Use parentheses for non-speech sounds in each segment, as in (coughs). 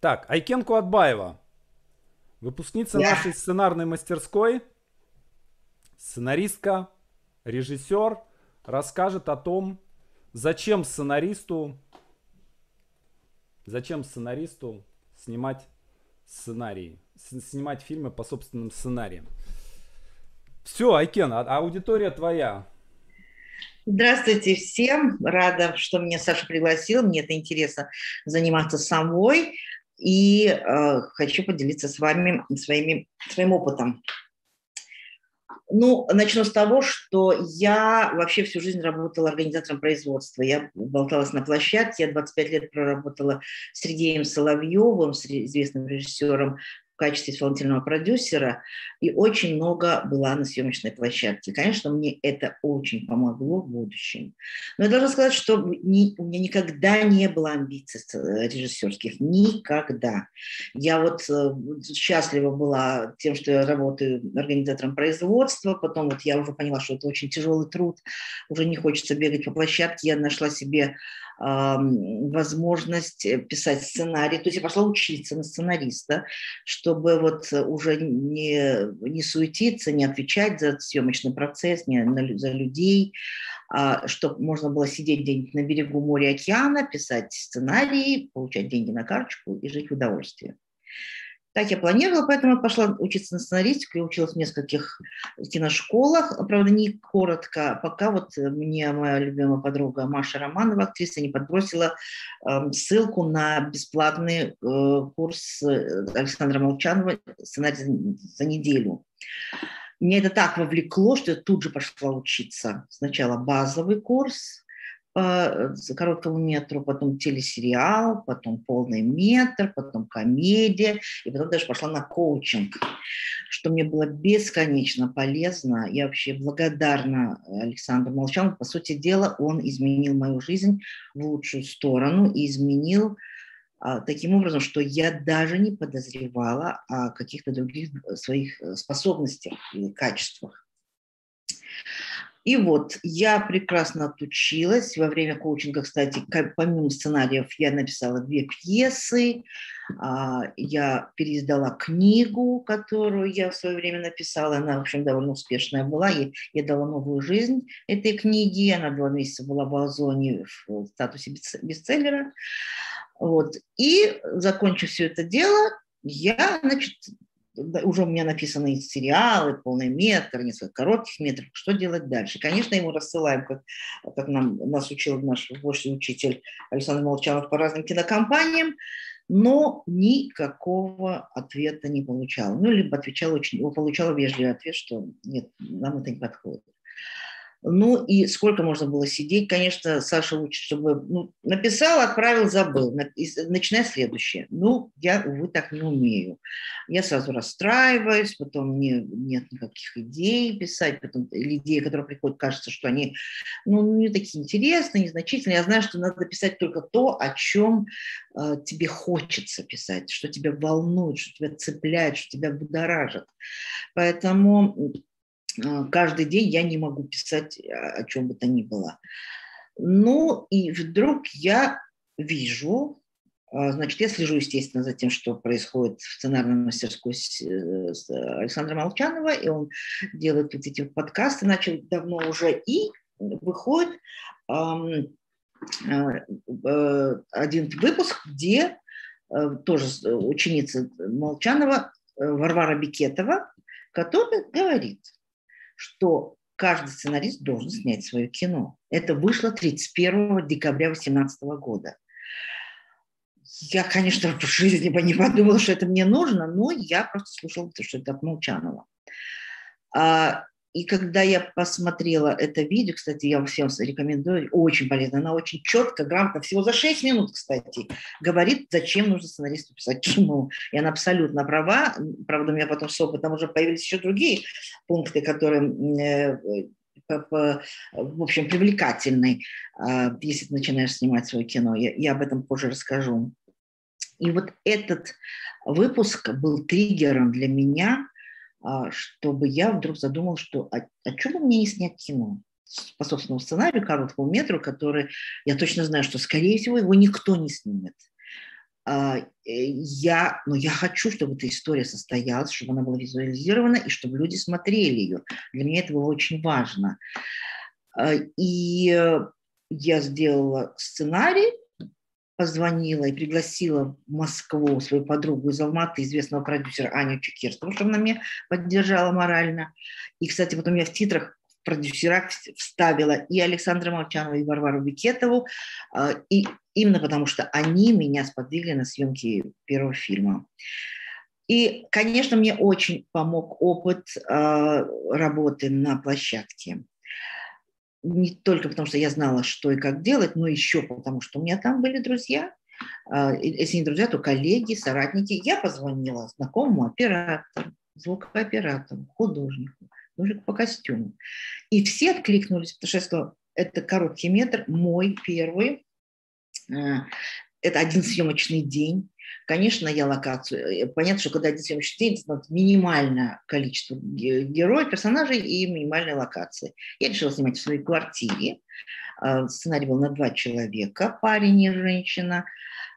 Так, Айкен Куатбаева, выпускница yeah. нашей сценарной мастерской, сценаристка, режиссер, расскажет о том, зачем сценаристу, зачем сценаристу снимать сценарии, снимать фильмы по собственным сценариям. Все, Айкен, а, аудитория твоя. Здравствуйте всем. Рада, что меня Саша пригласил. Мне это интересно заниматься самой. И э, хочу поделиться с вами своими, своим опытом. Ну, начну с того, что я вообще всю жизнь работала организатором производства. Я болталась на площадке, я 25 лет проработала с Сергеем Соловьевым, с известным режиссером качестве исполнительного продюсера и очень много была на съемочной площадке. Конечно, мне это очень помогло в будущем. Но я должна сказать, что ни, у меня никогда не было амбиций режиссерских. Никогда. Я вот э, счастлива была тем, что я работаю организатором производства. Потом вот я уже поняла, что это очень тяжелый труд. Уже не хочется бегать по площадке. Я нашла себе возможность э, писать сценарий. То есть я пошла учиться на сценариста, чтобы вот уже не, не суетиться, не отвечать за съемочный процесс, не на, за людей, а чтобы можно было сидеть где-нибудь на берегу моря океана, писать сценарии, получать деньги на карточку и жить в удовольствии. Так я планировала, поэтому я пошла учиться на сценаристику, я училась в нескольких киношколах, правда, не коротко, пока вот мне моя любимая подруга Маша Романова, актриса, не подбросила э, ссылку на бесплатный э, курс э, Александра Молчанова «Сценарий за неделю». Меня это так вовлекло, что я тут же пошла учиться. Сначала базовый курс, по э, короткому метру, потом телесериал, потом полный метр, потом комедия, и потом даже пошла на коучинг, что мне было бесконечно полезно. Я вообще благодарна Александру Молчанову. По сути дела, он изменил мою жизнь в лучшую сторону и изменил а, таким образом, что я даже не подозревала о каких-то других своих э, способностях и качествах. И вот я прекрасно отучилась. Во время коучинга, кстати, помимо сценариев, я написала две пьесы, а, я переиздала книгу, которую я в свое время написала. Она, в общем, довольно успешная была. Я, я дала новую жизнь этой книге. Она два месяца была в Озоне в статусе бестселлера. Вот. И, закончив все это дело, я, значит, уже у меня написаны сериалы, полный метр, несколько коротких метров, что делать дальше? Конечно, ему рассылаем, как, как нам, нас учил наш вождь учитель Александр Молчанов по разным кинокомпаниям, но никакого ответа не получал. Ну, либо отвечал очень, получал вежливый ответ, что нет, нам это не подходит. Ну и сколько можно было сидеть? Конечно, Саша лучше, чтобы ну, написал, отправил, забыл. Начинай следующее. Ну, я, увы, так не умею. Я сразу расстраиваюсь, потом мне нет никаких идей писать, потом идеи, которые приходят, кажется, что они ну, не такие интересные, незначительные. Я знаю, что надо писать только то, о чем э, тебе хочется писать, что тебя волнует, что тебя цепляет, что тебя будоражит. Поэтому каждый день я не могу писать о чем бы то ни было. Ну и вдруг я вижу, а, значит, я слежу, естественно, за тем, что происходит в сценарной мастерской э, Александра Молчанова, и он делает вот эти подкасты, начал давно уже, и выходит э, один выпуск, где э, тоже ученица Молчанова Варвара Бикетова, которая говорит – что каждый сценарист должен снять свое кино. Это вышло 31 декабря 2018 года. Я, конечно, в жизни бы не подумала, что это мне нужно, но я просто слушала, что это от Молчанова. А, и когда я посмотрела это видео, кстати, я всем рекомендую, очень полезно, она очень четко, грамотно, всего за 6 минут, кстати, говорит, зачем нужно сценаристу писать (laughs) кино. И она абсолютно права. Правда, у меня потом с опытом уже появились еще другие пункты, которые э, в общем, привлекательный, а, если ты начинаешь снимать свое кино. Я, я об этом позже расскажу. И вот этот выпуск был триггером для меня – чтобы я вдруг задумал, что а, а что бы мне не снять кино? по собственному сценарию, короткому метру, который я точно знаю, что, скорее всего, его никто не снимет. а, э, я, но я хочу, чтобы эта история состоялась, чтобы она была визуализирована и чтобы люди смотрели ее. Для меня это было очень важно. А, и э, я сделала сценарий, позвонила и пригласила в Москву свою подругу из Алматы, известного продюсера Аню Чекерскую, чтобы она меня поддержала морально. И, кстати, вот у меня в титрах в продюсерах вставила и Александра Молчанова, и Варвару Бикетову, а, и именно потому что они меня сподвигли на съемки первого фильма. И, конечно, мне очень помог опыт а, работы на площадке не только потому, что я знала, что и как делать, но еще потому, что у меня там были друзья, а, если не друзья, то коллеги, соратники. Я позвонила знакомому оператору, звукооператору, художнику, художнику по костюму. И все откликнулись, потому что я сказала, это короткий метр, мой первый. Это один съемочный день. Конечно, я локацию. Э, понятно, что когда один съемочный день, это минимальное количество героев, персонажей и минимальная локация. Я решила снимать в своей квартире. А, сценарий был на два человека, парень и женщина.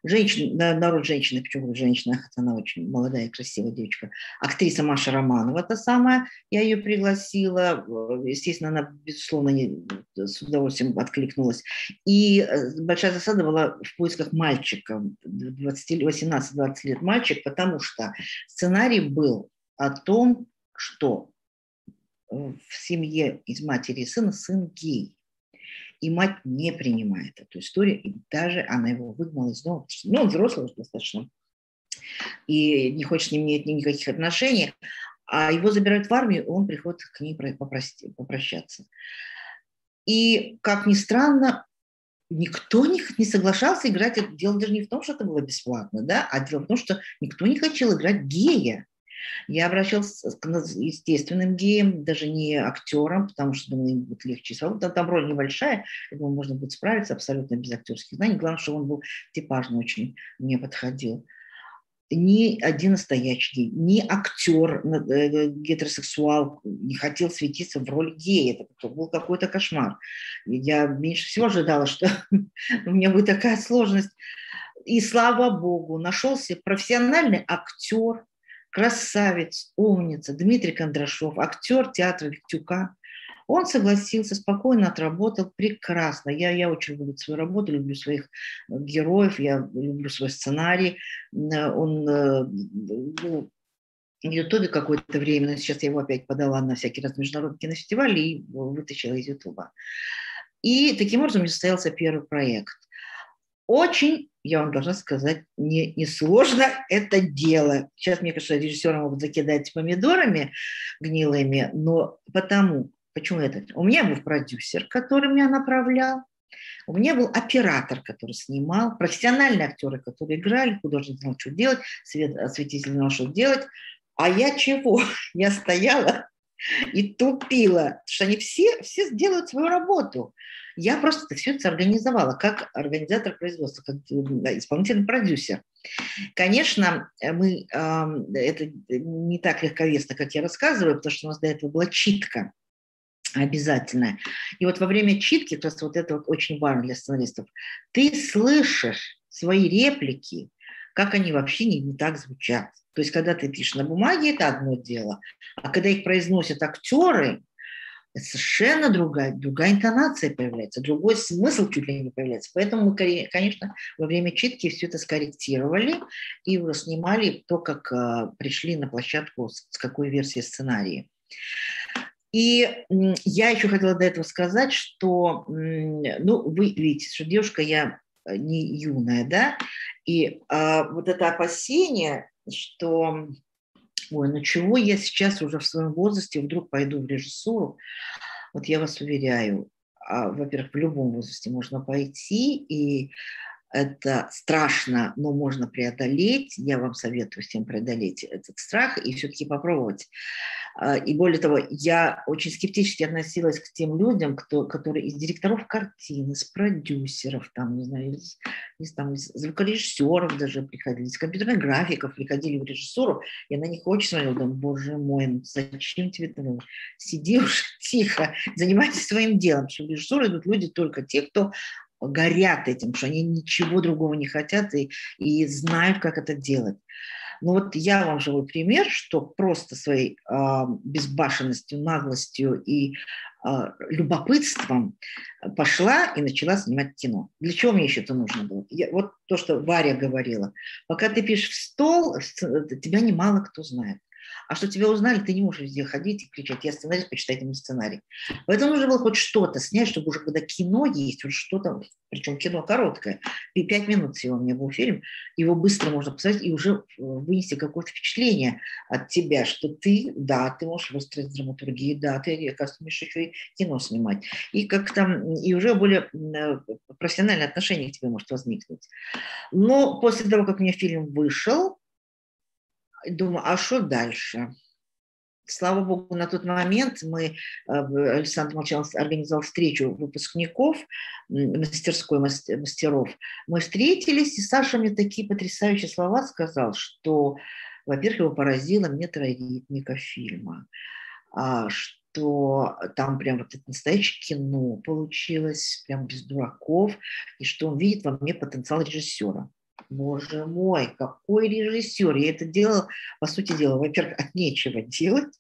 Женщина, народ женщины, почему женщина, она очень молодая красивая девочка. Актриса Маша Романова, та самая, я ее пригласила. Естественно, она, безусловно, не, с удовольствием откликнулась. И э, большая засада была в поисках мальчика, 18-20 лет мальчик, потому что сценарий был о том, что в семье из матери и сына сын гей и мать не принимает эту историю, и даже она его выгнала из дома, ну, он взрослый уже достаточно, и не хочет с ним иметь никаких отношений, а его забирают в армию, и он приходит к ней попрощаться. И, как ни странно, никто не, соглашался играть. Дело даже не в том, что это было бесплатно, да, а дело в том, что никто не хотел играть гея. Я обращалась к естественным геям, даже не актерам, потому что думаю, им будет легче. Там, там роль небольшая, я думаю, можно будет справиться абсолютно без актерских знаний. Главное, что он был типажный очень, мне подходил ни один настоящий гей, ни актер э, гетеросексуал не хотел светиться в роли гея. Это был какой-то кошмар. Я меньше всего ожидала, что (laughs) у меня будет такая сложность. И слава богу, нашелся профессиональный актер, красавец, умница Дмитрий Кондрашов, актер театра Виктюка. Он согласился, спокойно отработал, прекрасно. Я, я очень люблю свою работу, люблю своих э, героев, я люблю свой сценарий. Э, он э, был в Ютубе какое-то время, но сейчас я его опять подала на всякие разные международные кинофестивали и вытащила из Ютуба. И таким образом состоялся первый проект. Очень я вам должна сказать, не, не сложно это дело. Сейчас, мне кажется, режиссеры могут закидать помидорами гнилыми, но потому, почему это? У меня был продюсер, который меня направлял, у меня был оператор, который снимал, профессиональные актеры, которые играли, художник знал, что делать, свет, осветитель знал, что делать. А я чего? (laughs) Я стояла и тупила, потому что они все, все сделают свою работу. Я просто это все это организовала как организатор производства, как исполнительный продюсер. Конечно, мы, это не так легковесно, как я рассказываю, потому что у нас до этого была читка обязательная. И вот во время читки, то есть вот это вот очень важно для сценаристов, ты слышишь свои реплики, как они вообще не, не так звучат. То есть, когда ты пишешь на бумаге, это одно дело, а когда их произносят актеры, совершенно другая, другая интонация появляется, другой смысл чуть ли не появляется. Поэтому мы, конечно, во время читки все это скорректировали и снимали то, как а, пришли на площадку, с какой версией сценария. И я еще хотела до этого сказать, что, ну, вы видите, что девушка я э, не юная, да, и а, вот это опасение, что ой, ну чего я сейчас уже в своем возрасте вдруг пойду в режиссуру? Вот я вас уверяю, а, во-первых, в любом возрасте можно пойти, и это страшно, но можно преодолеть. Я вам советую всем преодолеть этот страх и все-таки попробовать. А, и более того, я очень скептически относилась к тем людям, кто, которые из директоров картин, из продюсеров, там, не знаю, из, из, там, из звукорежиссеров даже приходили, из компьютерных графиков приходили в режиссуру. Я на них очень смотрела, думаю, боже мой, ну зачем тебе это надо? Сиди уж (laughs) тихо, занимайся своим делом. Что в режиссуру идут люди только те, кто горят этим, что они ничего другого не хотят и, и знают, как это делать. Ну вот я вам живой пример, что просто своей э, безбашенностью, наглостью и э, любопытством пошла и начала снимать кино. Для чего мне еще это нужно было? Я, вот то, что Варя говорила. Пока ты пишешь в стол, тебя немало кто знает. А что тебя узнали, ты не можешь везде ходить и кричать, я сценарист, почитайте мой сценарий. Поэтому нужно было хоть что-то снять, чтобы уже когда кино есть, вот что-то, причем кино короткое, и пять минут всего у меня был фильм, его быстро можно посмотреть и уже э, вынести какое-то впечатление от тебя, что ты, да, ты можешь выстроить драматургию, да, ты, оказывается, умеешь еще и кино снимать. И как там, и уже более э, профессиональное отношение к тебе может возникнуть. Но после того, как у меня фильм вышел, думаю, а что дальше? Слава богу, на тот момент мы, э, Александр Молчанов организовал встречу выпускников мастерской мастеров. Мы встретились, и Саша мне такие потрясающие слова сказал, что, во-первых, его поразила метроритмика фильма, а, что там прям вот это настоящее кино получилось, прям без дураков, и что он видит во мне потенциал режиссера. Боже мой, какой режиссер. Я это делала, по сути дела, во-первых, от нечего делать,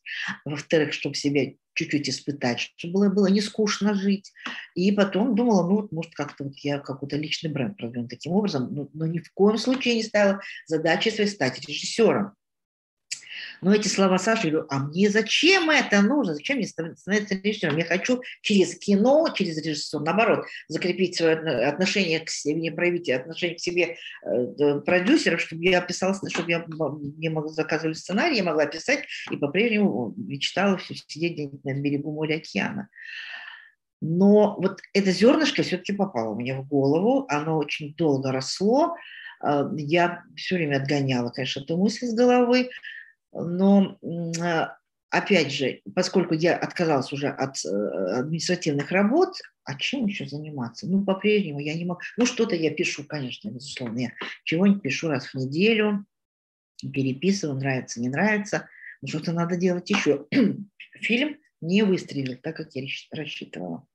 во-вторых, чтобы себя чуть-чуть испытать, чтобы было, было не скучно жить. И потом думала, ну, может, как-то вот я какой-то личный бренд продвину таким образом, но, но ни в коем случае не ставила задачи своей стать режиссером. Но эти слова Саши, говорю, а мне зачем это нужно? Зачем мне становиться режиссером? Я хочу через кино, через режиссер, наоборот, закрепить свое отношение к себе, не проявить отношение к себе э, продюсеров, чтобы я писала, чтобы я мне заказывали сценарий, я могла писать и по-прежнему мечтала все сидеть на берегу моря океана. Но вот это зернышко все-таки попало мне в голову, оно очень долго росло, э, я все время отгоняла, конечно, эту мысль с головы, но а, опять же, поскольку я отказалась уже от э, административных работ, а чем еще заниматься? Ну, по-прежнему я не могу. Ну, что-то я пишу, конечно, безусловно. Я чего-нибудь пишу раз в неделю, переписываю, нравится, не нравится. Но что-то надо делать еще. (clears throat) Фильм не выстрелил так, как я рассчитывала.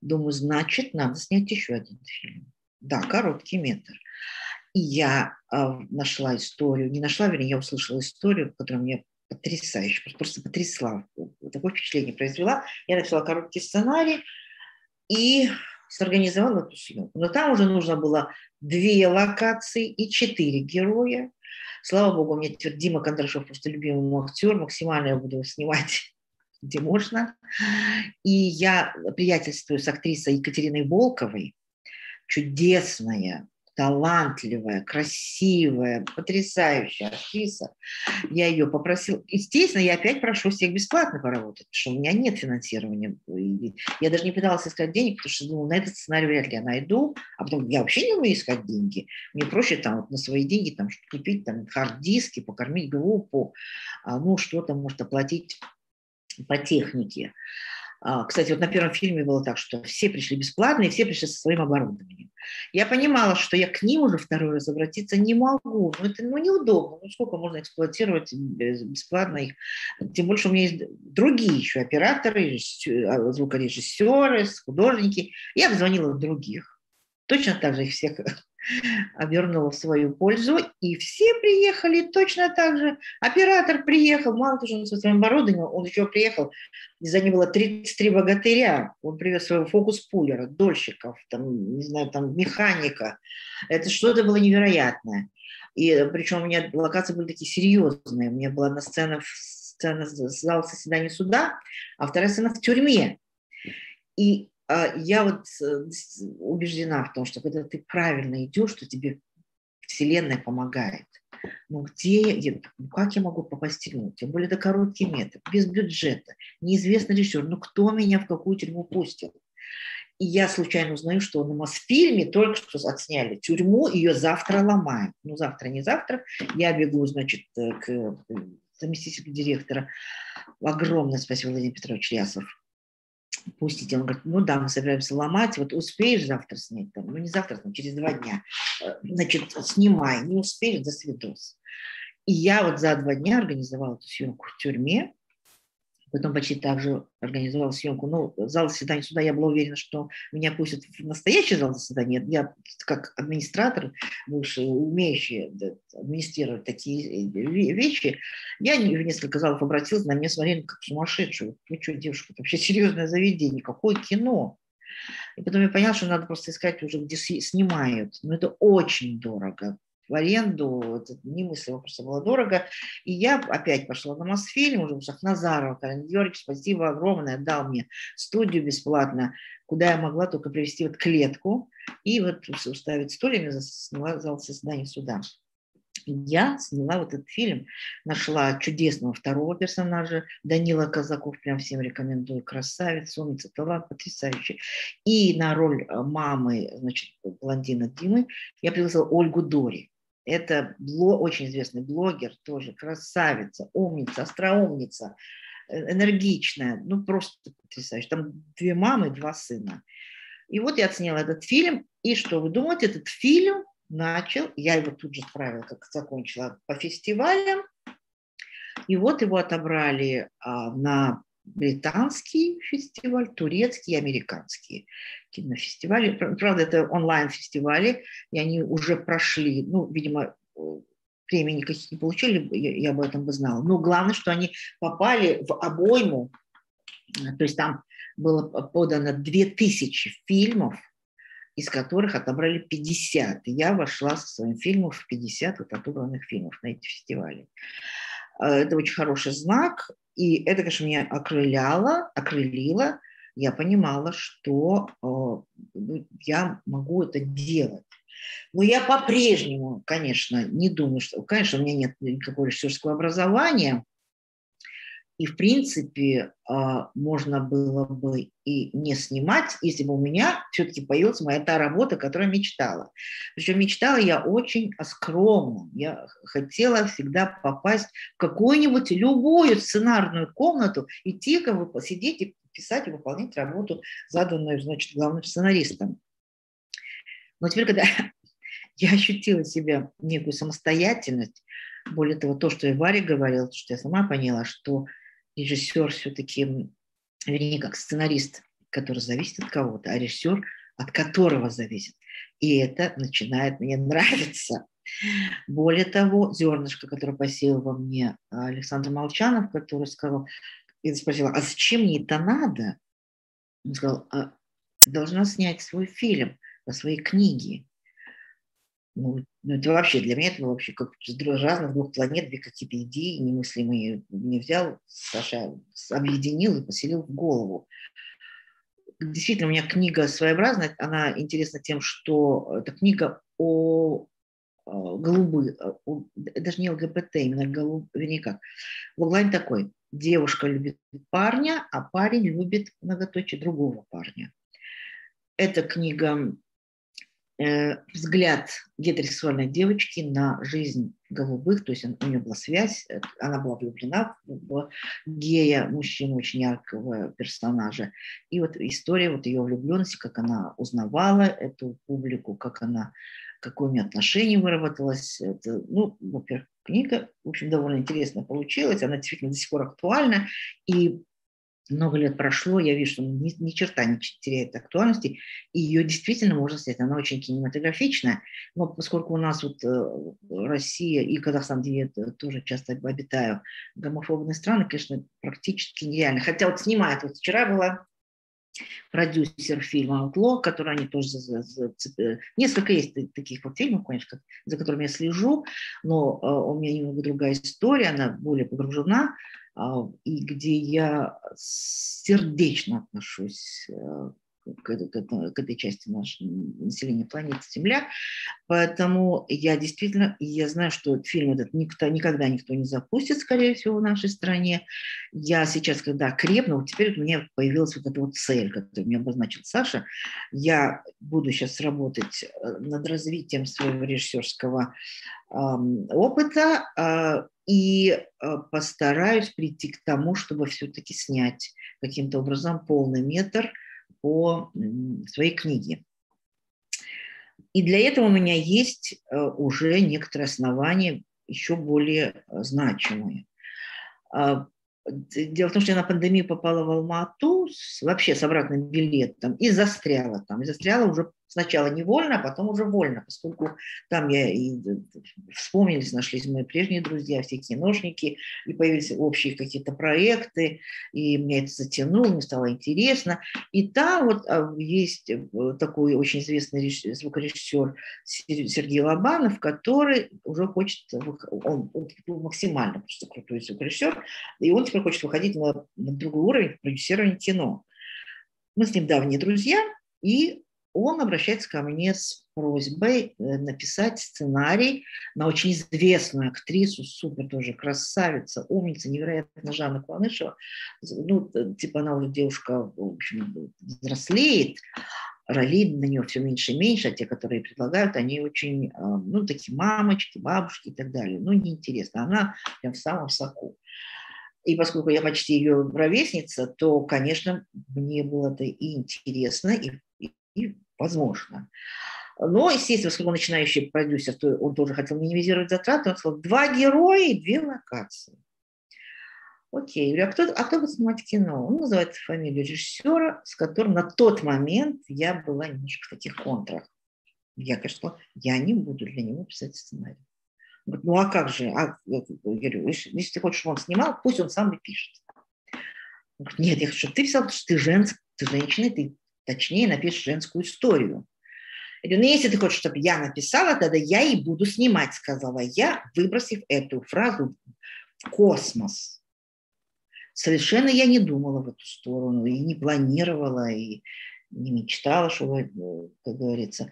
Думаю, значит, надо снять еще один фильм. Да, короткий метр. И я э, нашла историю, не нашла, вернее, я услышала историю, которая мне потрясающе, просто потрясла, такое впечатление произвела. Я написала короткий сценарий и сорганизовала эту съемку. Но там уже нужно было две локации и четыре героя. Слава богу, меня теперь Дима Кондрашов просто любимый актер, максимально я буду снимать (laughs) где можно. И я приятельствую с актрисой Екатериной Волковой, чудесная, талантливая, красивая, потрясающая актриса. Я ее попросила. Естественно, я опять прошу всех бесплатно поработать, потому что у меня нет финансирования. Я даже не пыталась искать денег, потому что думала, на этот сценарий вряд ли я найду. А потом я вообще не умею искать деньги. Мне проще там вот на свои деньги там купить там хард-диски, покормить группу, а, ну что-то может оплатить по технике. А, кстати, вот на первом фильме было так, что все пришли бесплатно, и все пришли со своим оборудованием. Я понимала, что я к ним уже второй раз обратиться не могу. Ну, это ну, неудобно. Ну, сколько можно эксплуатировать бесплатно их? Тем больше у меня есть другие еще операторы, а, звукорежиссеры, художники. Я обзвонила других. Точно так же их всех обернула в свою пользу, и все приехали точно так же. Оператор приехал, мало того, что он со своим оборудованием, он еще приехал, за ним было 33 богатыря, он привез своего фокус-пулера, дольщиков, там, не знаю, там, механика. Это что-то было невероятное. И причем у меня локации были такие серьезные. У меня была на сцена, сцена зал заседания суда, а вторая сцена в тюрьме. И а, я вот э, убеждена в том, что когда ты правильно идешь, что тебе Вселенная помогает. Ну где я, ну как я могу попасть в тюрьму? Тем более это короткий метр, без бюджета, неизвестный режиссер. Ну кто меня в какую тюрьму пустил? И я случайно узнаю, что на Мосфильме только что отсняли тюрьму, ее завтра ломают. Ну, завтра, не завтра. Я бегу, значит, э, к э, заместителю директора. Огромное спасибо, Владимир Петрович Лясов пустите. Он говорит, ну да, мы собираемся ломать, вот успеешь завтра снять, там, ну не завтра, там, через два дня, э, значит, снимай, не успеешь, до свидос. И я вот за два дня организовала эту съемку в тюрьме, Потом почти так же организовал съемку. Ну, зал заседания суда, я была уверена, что меня пустят в настоящий зал заседания. Я как администратор, бывший, умеющий администрировать такие э, вещи, я в несколько залов обратилась, на меня смотрели как сумасшедшую. Вы что, девушка, это вообще серьезное заведение, какое кино? И потом я поняла, что надо просто искать уже, где снимают. Но это очень дорого в аренду, это немыслимо просто было дорого. И я опять пошла на Мосфильм, уже в Шахназарова, Карен Георгиевич, спасибо огромное, дал мне студию бесплатно, куда я могла только привести вот клетку и вот уставить стульями, сняла зал создания суда. Я сняла вот этот фильм, нашла чудесного второго персонажа, Данила Казаков, прям всем рекомендую, красавец, умница, талант потрясающий. И на роль э, мамы, значит, блондина Димы я пригласила Ольгу Дори. Это бло, очень известный блогер, тоже красавица, умница, остроумница, э, энергичная, ну просто потрясающе. Там две мамы, два сына. И вот я оценила этот фильм, и что вы думаете, этот фильм начал, я его тут же отправила, как закончила, по фестивалям, и вот его отобрали а, на британский фестиваль, турецкий и американский кинофестивали. Правда, это онлайн-фестивали, и они уже прошли, ну, видимо, премии никаких не получили, я, я об этом бы знала. Но главное, что они попали в обойму, то есть там было подано 2000 фильмов, из которых отобрали 50. И я вошла со своим фильмом в 50 вот отобранных фильмов на эти фестивали. Э, это очень хороший знак, и это, конечно, меня окрыляло, окрылило. Я понимала, что э, ну, я могу это делать. Но я по-прежнему, конечно, не думаю, что... Конечно, у меня нет никакого режиссерского образования, и, в принципе, а, можно было бы и не снимать, если бы у меня все-таки появилась моя та работа, которую я мечтала. Причем мечтала я очень скромно. Я хотела всегда попасть в какую-нибудь любую сценарную комнату и тихо сидеть и писать и выполнять работу, заданную, значит, главным сценаристом. Но теперь, когда (laughs) я ощутила себя некую самостоятельность, более того, то, что и Варя говорила, что я сама поняла, что режиссер все-таки, вернее, как сценарист, который зависит от кого-то, а режиссер, от которого зависит. И это начинает мне (laughs) нравиться. Более того, зернышко, которое посеял во мне Александр Молчанов, который сказал, я спросила, а зачем мне это надо? Он сказал, а ты должна снять свой фильм по своей книге. Ну, ну, это вообще для меня это вообще как с разных двух планет, две какие-то идеи немыслимые. Не взял, Саша объединил и поселил в голову. Действительно, у меня книга своеобразная, она интересна тем, что это книга о голубы, даже не ЛГБТ, именно голуб, вернее как. Логлайн такой. Девушка любит парня, а парень любит многоточие другого парня. Эта книга Э, взгляд гетеросексуальной девочки на жизнь голубых, то есть у нее была связь, э, она была влюблена в гея, мужчину очень яркого персонажа. И вот история вот ее влюбленности, как она узнавала эту публику, как она, какое у нее отношение выработалось. Это, ну, во-первых, книга, в общем, довольно интересно получилась, она действительно до сих пор актуальна. И много лет прошло, я вижу, что ни, ни черта не теряет актуальности, и ее действительно можно снять, она очень кинематографичная, но поскольку у нас вот э, Россия и Казахстан, где я тоже часто обитаю, гомофобные страны, конечно, практически нереально. Хотя вот снимают, вот вчера была продюсер фильма «Аутло», который они тоже... За, несколько есть таких вот фильмов, конечно, за которыми я слежу, но э, у меня немного другая история, она более погружена а, и где я сердечно отношусь к, этой, к этой части нашего населения планеты Земля. Поэтому я действительно, я знаю, что фильм этот никто, никогда никто не запустит, скорее всего, в нашей стране. Я сейчас, когда крепну, вот теперь у меня появилась вот эта вот цель, которую мне обозначил Саша. Я буду сейчас работать э, над развитием своего режиссерского э, опыта, э, и э, постараюсь прийти к тому, чтобы все-таки снять каким-то образом полный метр по своей книге. И для этого у меня есть э, уже некоторые основания, еще более э, значимые. А, Дело в том, что я на пандемию попала в Алма-Ату вообще с обратным билетом и застряла там. И застряла уже сначала невольно, а потом уже вольно, поскольку там я и вспомнились, нашлись мои прежние друзья, все киношники, и появились общие какие-то проекты, и меня это затянуло, мне стало интересно. И там вот а, есть э, такой очень известный звукорежиссер Сергей Лобанов, который уже хочет, он, он максимально просто крутой звукорежиссер, и он теперь хочет выходить на, на другой уровень продюсирования кино. Мы с ним давние друзья, и он обращается ко мне с просьбой э, написать сценарий на очень известную актрису, супер тоже красавица, умница, невероятно Жанна Куанышева. Ну, типа она уже девушка, в общем, взрослеет, роли на нее все меньше и меньше, а те, которые предлагают, они очень, э, ну, такие мамочки, бабушки и так далее. Ну, неинтересно. Она прям в самом соку. И поскольку я почти ее ровесница, то, конечно, мне было это и интересно, и и возможно. Но, естественно, поскольку он начинающий продюсер, то он тоже хотел минимизировать затраты, он сказал, два героя и две локации. Окей, я говорю, а кто, а кто будет снимать кино? Он называет фамилию режиссера, с которым на тот момент я была немножко в таких контрах. Я, конечно, я не буду для него писать сценарий. Говорит, ну а как же? А, я говорю, если ты хочешь, чтобы он снимал, пусть он сам и пишет. Он говорит, нет, я хочу, чтобы ты писал, потому что ты женская, ты женщина, ты точнее напишешь женскую историю. Я говорю, ну если ты хочешь, чтобы я написала, тогда я и буду снимать, сказала я, выбросив эту фразу в космос. Совершенно я не думала в эту сторону, и не планировала, и не мечтала, что, как говорится.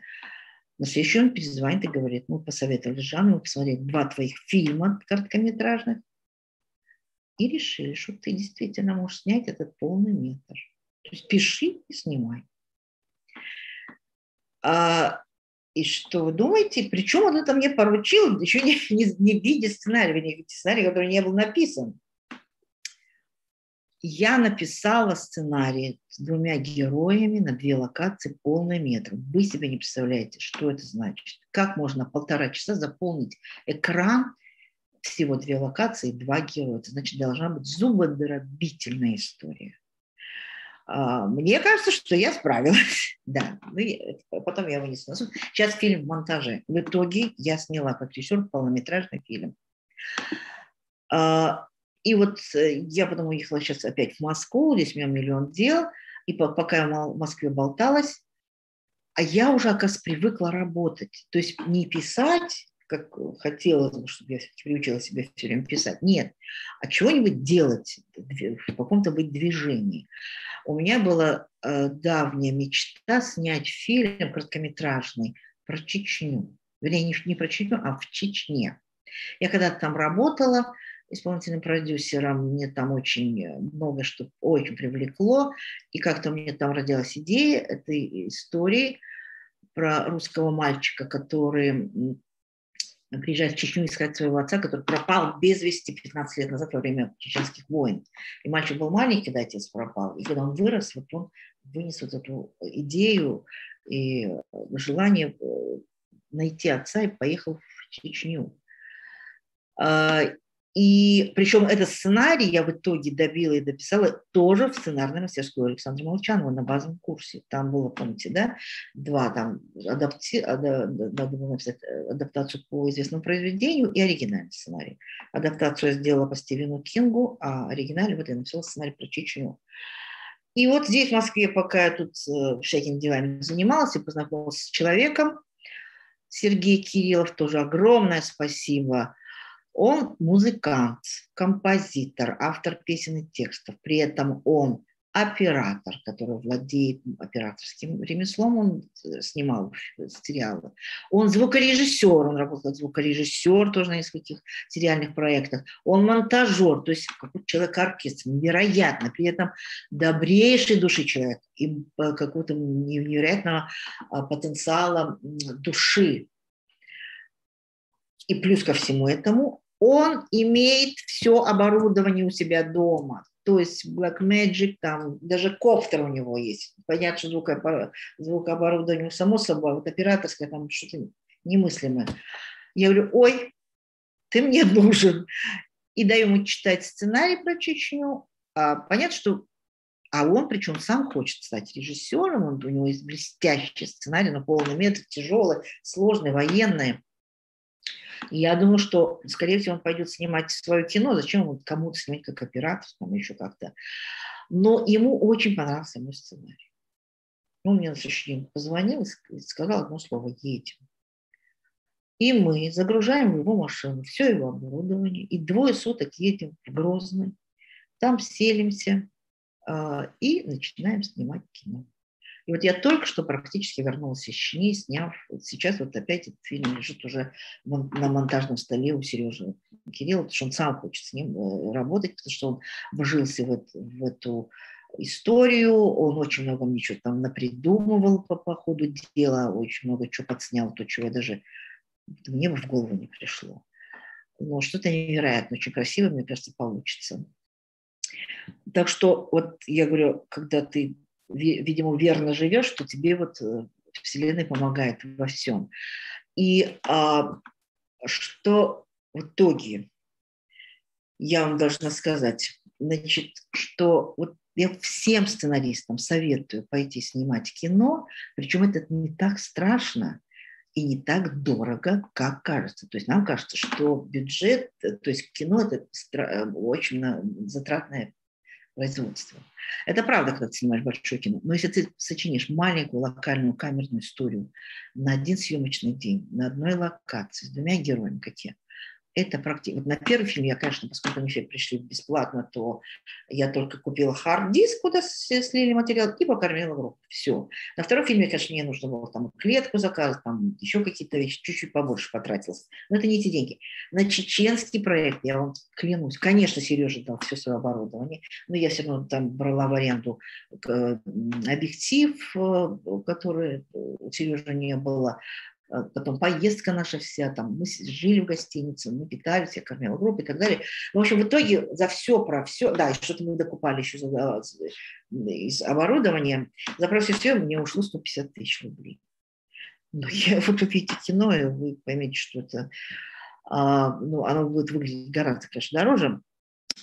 На следующий он перезвонит и говорит, мы посоветовали Жанну посмотреть два твоих фильма короткометражных, и решили, что ты действительно можешь снять этот полный метр. То есть пиши и снимай. А, и что вы думаете? Причем он это мне поручил еще не, (laughs) не, не в виде сценария, не в виде сценария, который не был написан. Я написала сценарий с двумя героями на две локации полный метр. Вы себе не представляете, что это значит. Как можно полтора часа заполнить экран, всего две локации, два героя. Это значит, должна быть зубодробительная история. А, мне кажется, что я справилась. (laughs) да, ну, потом я вынесу на суд. Сейчас фильм в монтаже. В итоге я сняла как режиссер полнометражный фильм. А, и вот э, я потом уехала сейчас опять в Москву, здесь у меня миллион дел, и пока я в Москве болталась, а я уже, оказывается, привыкла работать. То есть не писать, как хотелось чтобы я приучила себя все время писать. Нет, а чего-нибудь делать, в каком-то быть движении. У меня была э, давняя мечта снять фильм короткометражный про Чечню. Вернее, не, не про Чечню, а в Чечне. Я когда-то там работала исполнительным продюсером, мне там очень много что очень привлекло, и как-то мне там родилась идея этой истории про русского мальчика, который приезжает в Чечню искать своего отца, который пропал без вести 15 лет назад во время чеченских войн. И мальчик был маленький, когда отец пропал. И когда он вырос, вот он вынес вот эту идею и желание э, найти отца и поехал в Чечню. И причем этот сценарий я в итоге добила и дописала тоже в сценарной мастерской Александра Молчанова на базовом курсе. Там было, помните, да, два там адапти... надо было написать э, адаптацию по известному произведению и оригинальный сценарий. Адаптацию я сделала по Стивену Кингу, а оригинальный вот я написала сценарий про Чечню. И вот здесь, в Москве, пока я тут э, всякими делами занималась, я познакомилась с человеком, Сергей Кириллов, тоже огромное спасибо – он музыкант, композитор, автор песен и текстов. При этом он оператор, который владеет операторским ремеслом, он э, снимал сериалы. Он звукорежиссер, он работал как звукорежиссер тоже на нескольких сериальных проектах. Он монтажер, то есть какой человек-оркестр, невероятно, при этом добрейший души человек и какого-то невероятного а, потенциала души. И плюс ко всему этому он имеет все оборудование у себя дома. То есть Black Magic, там даже коптер у него есть. Понятно, что звукооборудование, звукооборудование само собой, вот операторское там что-то немыслимое. Я говорю, ой, ты мне нужен. и даю ему читать сценарий про Чечню. А, понятно, что а он, причем сам хочет стать режиссером, он, у него есть блестящий сценарий на полный метр, тяжелый, сложный, военный. Я думаю, что, скорее всего, он пойдет снимать свое кино. Зачем ему кому-то снимать как оператор, там еще как-то. Но ему очень понравился мой сценарий. Он мне на следующий день позвонил и сказал одно слово «едем». И мы загружаем в его машину все его оборудование, и двое суток едем в Грозный, там селимся э, и начинаем снимать кино. И вот я только что практически вернулась из Чечни, сняв, вот сейчас вот опять этот фильм лежит уже на монтажном столе у Сережи Кирилла, потому что он сам хочет с ним э, работать, потому что он вжился в, в эту историю, он очень много мне что-то там напридумывал по, по ходу дела, очень много чего подснял, то, чего я даже мне бы в голову не пришло. Но что-то невероятно, очень красиво, мне кажется, получится. Так что вот я говорю, когда ты, видимо, верно живешь, то тебе вот э, Вселенная помогает во всем. И а, что в итоге я вам должна сказать, значит, что вот я всем сценаристам советую пойти снимать кино, причем это не так страшно и не так дорого, как кажется. То есть нам кажется, что бюджет, то есть кино это очень затратное производства. Это правда, когда ты снимаешь большое кино. Но если ты сочинишь маленькую локальную камерную историю на один съемочный день, на одной локации, с двумя героями какие, это практика. Вот на первый фильм я, конечно, поскольку они все пришли бесплатно, то я только купила хард-диск, куда слили материал, и покормила группу. Все. На втором фильме, конечно, мне нужно было там клетку заказать, там еще какие-то вещи, чуть-чуть побольше потратилось. Но это не эти деньги. На чеченский проект, я вам клянусь, конечно, Сережа дал все свое оборудование, но я все равно там брала в аренду э, объектив, э, который у Сережи не было, потом поездка наша вся, там, мы жили в гостинице, мы питались, я кормила группу и так далее. В общем, в итоге за все про все, да, что-то мы докупали еще за, из оборудования, за про все, все мне ушло 150 тысяч рублей. Но я, (laughs) вы купите кино, и вы поймете, что это, а, ну, оно будет выглядеть гораздо, конечно, дороже.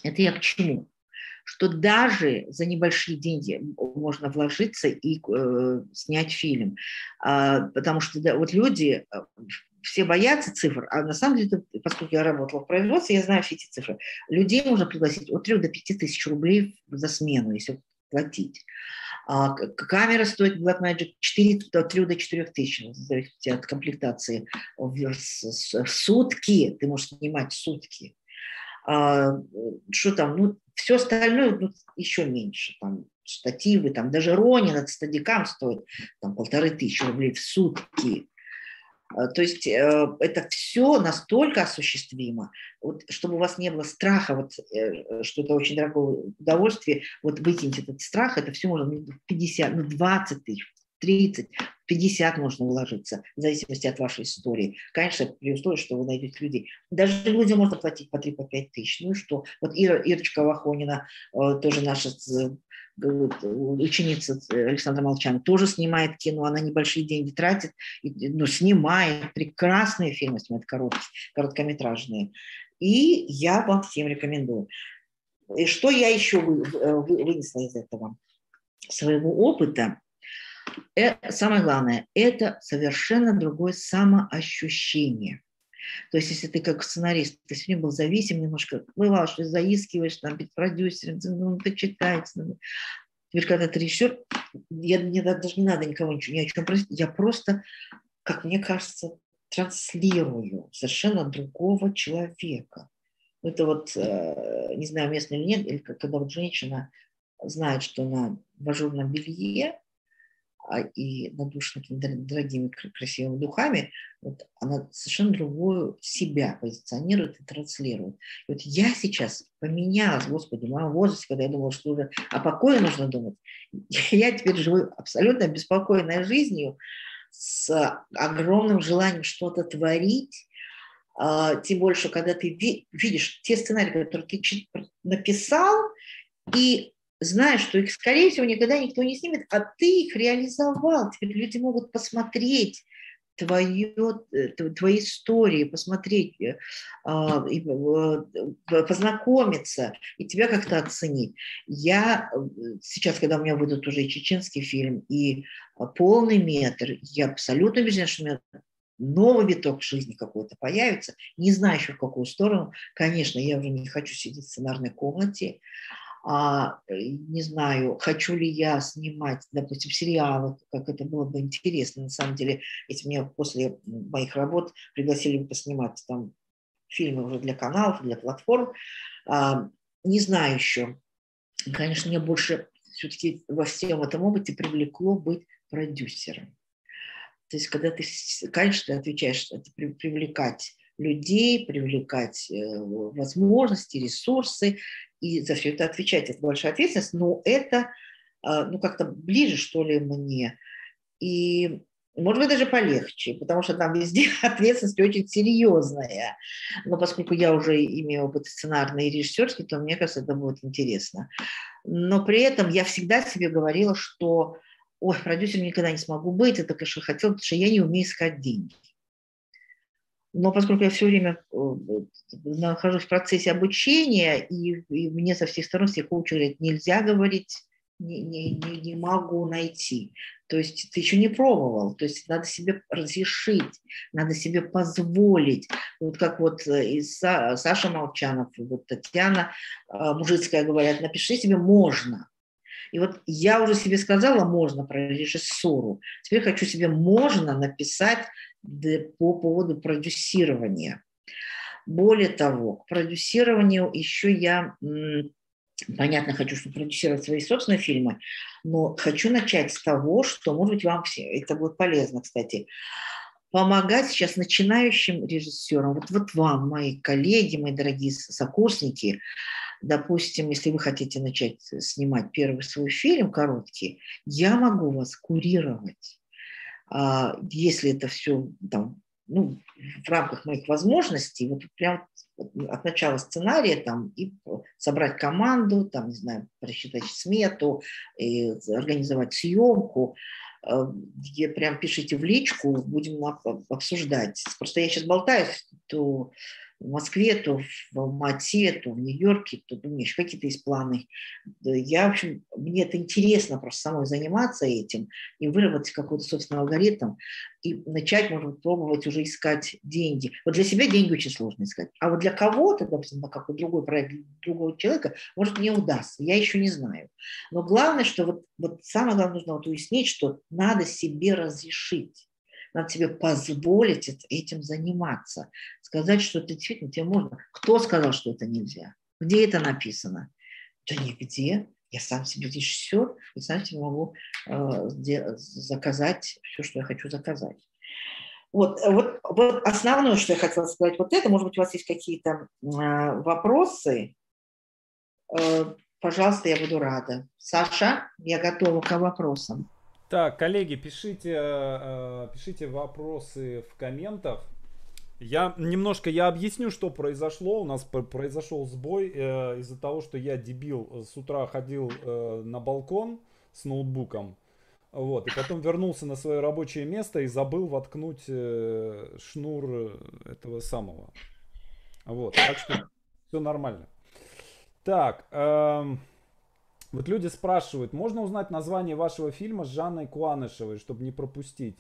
Это я к чему? Что даже за небольшие деньги можно вложиться и э, снять фильм. А, потому что да, вот люди э, все боятся цифр, а на самом деле, поскольку я работала в производстве, я знаю все эти цифры. Людей можно пригласить от 3 до 5 тысяч рублей за смену, если платить. А камера стоит Blackmagic 4, от 3 до 4 тысяч, в зависимости от комплектации. В, в сутки, ты можешь снимать сутки. А, что там, ну, все остальное ну, еще меньше, там, штативы, там, даже Ронин от стадикам стоит там, полторы тысячи рублей в сутки. А, то есть э, это все настолько осуществимо, вот, чтобы у вас не было страха, вот, э, что это очень дорогое удовольствие, вот выкинуть этот страх, это все можно 50, ну 20 тысяч, 30, 50 можно вложиться, в зависимости от вашей истории. Конечно, при условии, что вы найдете людей. Даже людям можно платить по 3-5 по тысяч. Ну и что? Вот Ира, Ирочка Вахонина, э, тоже наша э, ученица Александра Молчан, тоже снимает кино, она небольшие деньги тратит, но снимает прекрасные фильмы, снимает короткие, короткометражные. И я вам всем рекомендую. И что я еще вынесла из этого своего опыта? Э, самое главное, это совершенно другое самоощущение. То есть, если ты как сценарист, ты сегодня был зависим немножко, бывало, что заискиваешь там перед продюсером, ну, ты читаешь. Ну. Теперь, когда ты режиссер, я, мне даже не надо никого ничего, ни о чем просить, я просто, как мне кажется, транслирую совершенно другого человека. Это вот, э, не знаю, местно или нет, или когда вот женщина знает, что она в ажурном белье, и надушена дорогими красивыми духами, вот она совершенно другую себя позиционирует и транслирует. И вот я сейчас поменялась, господи, в моем возрасте, когда я думала, что уже о покое нужно думать, (laughs) я теперь живу абсолютно беспокойной жизнью, с огромным желанием что-то творить, а, тем больше, когда ты видишь те сценарии, которые ты написал, и зная, что их, скорее всего, никогда никто не снимет, а ты их реализовал. Теперь люди могут посмотреть твое, э, твои истории, посмотреть, э, а, познакомиться и тебя как-то оценить. Я сейчас, когда у меня выйдет уже и чеченский фильм, и полный метр, я абсолютно убеждена, что у меня новый виток жизни какой-то появится, не знаю еще в какую сторону. Конечно, я уже не хочу сидеть в сценарной комнате, а, э, не знаю, хочу ли я снимать, допустим, сериалы, как это было бы интересно, на самом деле, если меня после моих работ пригласили бы поснимать там фильмы уже для каналов, для платформ, а, не знаю еще. Конечно, мне больше все-таки во всем этом опыте привлекло быть продюсером. То есть, когда ты, конечно, ты отвечаешь, это привлекать людей, привлекать э, возможности, ресурсы, и за все это отвечать. Это большая ответственность, но это а, ну, как-то ближе, что ли, мне. И может быть, даже полегче, потому что там везде (laughs) ответственность очень серьезная. Но поскольку я уже имею опыт сценарный и режиссерский, то мне кажется, это будет интересно. Но при этом я всегда себе говорила, что ой, продюсером никогда не смогу быть, это, конечно, хотел, потому что я не умею искать деньги. Но поскольку я все время э, нахожусь в процессе обучения, и, и мне со всех сторон все коучи говорят, нельзя говорить, не, не, не, могу найти. То есть ты еще не пробовал, то есть надо себе разрешить, надо себе позволить. Вот как вот э, и Саша Молчанов, и вот Татьяна э, Мужицкая говорят, напиши себе «можно». И вот я уже себе сказала «можно» про режиссуру. Теперь хочу себе «можно» написать по поводу продюсирования. Более того, к продюсированию еще я, понятно, хочу продюсировать свои собственные фильмы, но хочу начать с того, что, может быть, вам все, это будет полезно, кстати, помогать сейчас начинающим режиссерам, вот, вот вам, мои коллеги, мои дорогие сокурсники, допустим, если вы хотите начать снимать первый свой фильм короткий, я могу вас курировать а, если это все там, ну, в рамках моих возможностей, вот прям от начала сценария там и собрать команду, там, не знаю, просчитать смету, и организовать съемку, а, где прям пишите в личку, будем обсуждать. Просто я сейчас болтаю, то в Москве, то в Алмате, то в Нью-Йорке, то еще какие-то есть планы. Я, в общем, мне это интересно просто самой заниматься этим и выработать какой-то собственный алгоритм и начать, может быть, пробовать уже искать деньги. Вот для себя деньги очень сложно искать. А вот для кого-то, допустим, на какой-то другой проект, другого человека, может, не удастся. Я еще не знаю. Но главное, что вот, вот самое главное нужно вот уяснить, что надо себе разрешить надо себе позволить этим заниматься. Сказать, что это действительно тебе можно. Кто сказал, что это нельзя? Где это написано? Да нигде. Я сам себе режиссер, и сам себе могу э, заказать все, что я хочу заказать. Вот, вот, вот основное, что я хотела сказать, вот это, может быть, у вас есть какие-то э, вопросы, э, пожалуйста, я буду рада. Саша, я готова к вопросам. Так, коллеги, пишите, э, пишите вопросы в комментах. Я немножко, я объясню, что произошло. У нас произошел сбой э, из-за того, что я дебил с утра ходил э, на балкон с ноутбуком. Вот, и потом вернулся на свое рабочее место и забыл воткнуть э, шнур этого самого. Вот, так что все нормально. Так, эм, вот люди спрашивают, можно узнать название вашего фильма с Жанной Куанышевой, чтобы не пропустить?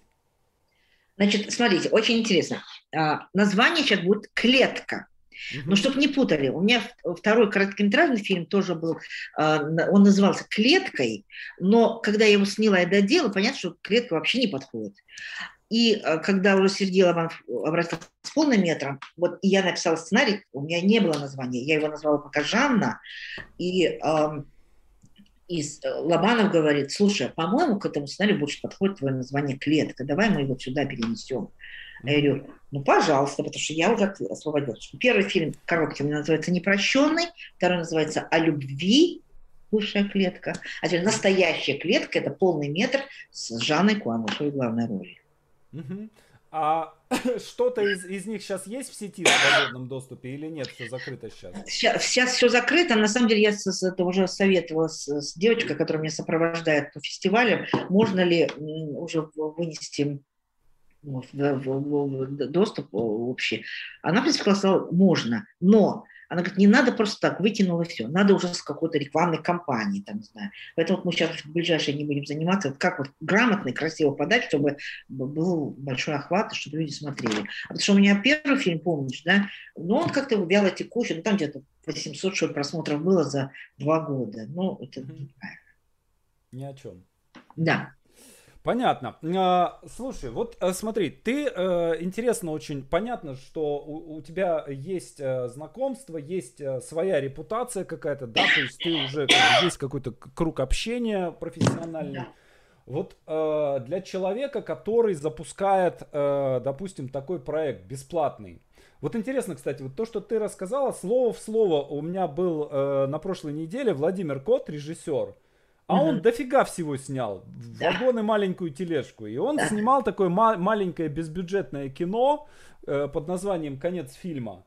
Значит, смотрите, очень интересно. А, название сейчас будет «Клетка». Но чтобы не путали, у меня второй короткометражный фильм тоже был, а, он назывался «Клеткой», но когда я его сняла и додела, понятно, что клетка вообще не подходит. И а, когда уже Сергей Ломанов обратился с полным метром, вот и я написала сценарий, у меня не было названия, я его назвала пока «Жанна», и и э, Лобанов говорит, слушай, по-моему, к этому сценарию больше подходит твое название «Клетка», давай мы его сюда перенесем. А я говорю, ну, пожалуйста, потому что я уже освободилась. Первый фильм короткий у меня называется «Непрощенный», второй называется «О любви», бывшая клетка. А теперь настоящая клетка – это полный метр с Жанной Куанышевой главной роли. Угу. А (coughs) что-то из, из них сейчас есть в сети в свободном доступе или нет? Все закрыто сейчас? Сейчас, сейчас все закрыто. На самом деле я с, это уже советовала с, с девочкой, которая меня сопровождает по фестивалю, можно ли уже вынести в, в, в доступ общий. Она, в принципе, сказала, можно, но она говорит, не надо просто так, выкинула все, надо уже с какой-то рекламной кампанией, там, не знаю. Поэтому вот мы сейчас в ближайшее не будем заниматься, вот как вот грамотно и красиво подать, чтобы был большой охват, чтобы люди смотрели. А потому что у меня первый фильм, помнишь, да, ну он как-то вяло текущий, ну там где-то 800 что просмотров было за два года. Ну, это неправильно. Ни о чем. Да. Понятно. А, слушай, вот э, смотри, ты э, интересно очень понятно, что у, у тебя есть э, знакомство, есть своя репутация какая-то, да, то есть ты уже как есть какой-то круг общения профессиональный. Вот э, для человека, который запускает, э, допустим, такой проект бесплатный. Вот интересно, кстати, вот то, что ты рассказала, слово в слово у меня был э, на прошлой неделе Владимир Кот, режиссер. А он дофига всего снял. Да. Вагон и маленькую тележку. И он да. снимал такое ма- маленькое безбюджетное кино э, под названием «Конец фильма».